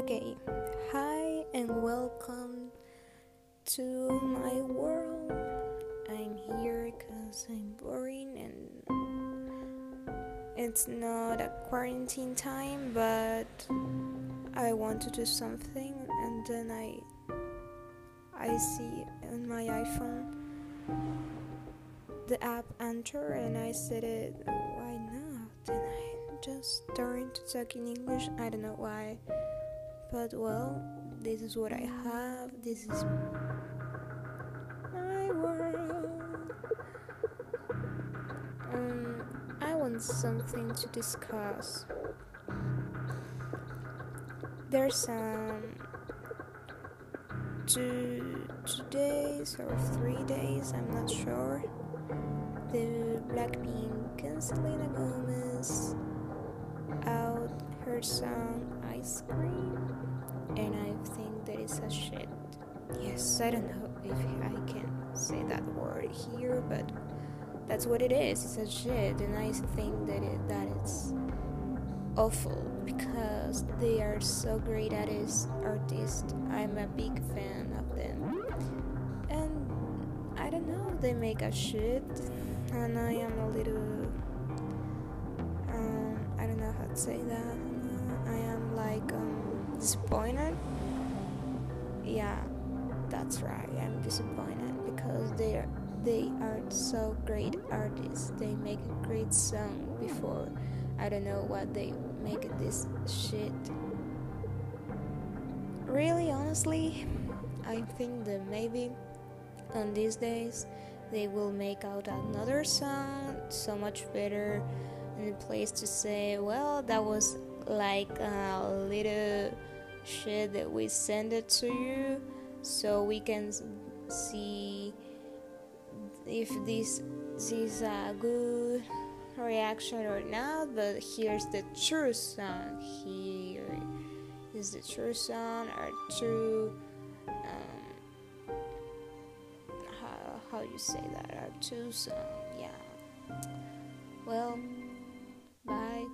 Okay, hi and welcome to my world. I'm here because I'm boring and it's not a quarantine time, but I want to do something, and then I I see on my iPhone the app Anchor, and I said it. Why not? And I just started to talk in English. I don't know why but well, this is what I have. This is my world. Um, I want something to discuss. There's some two two days or three days. I'm not sure. The Blackpink and Selena Gomez out her song Ice Cream, and I think that is a shit. Yes, I don't know if I can say that word here, but that's what it is. It's a shit, and I think that it that it's awful because they are so great at artists. I'm a big fan of them, and I don't know. They make a shit, and I am a little. Um, I don't know how to say that. Disappointed. Yeah, that's right. I'm disappointed because they are they are so great artists. They make a great song before. I don't know what they make this shit. Really, honestly, I think that maybe on these days they will make out another song so much better and a place to say, well, that was like a little shit that we send it to you so we can see if this, is a good reaction or not but here's the true song here is the true song or true um, how, how you say that or true song yeah. Well bye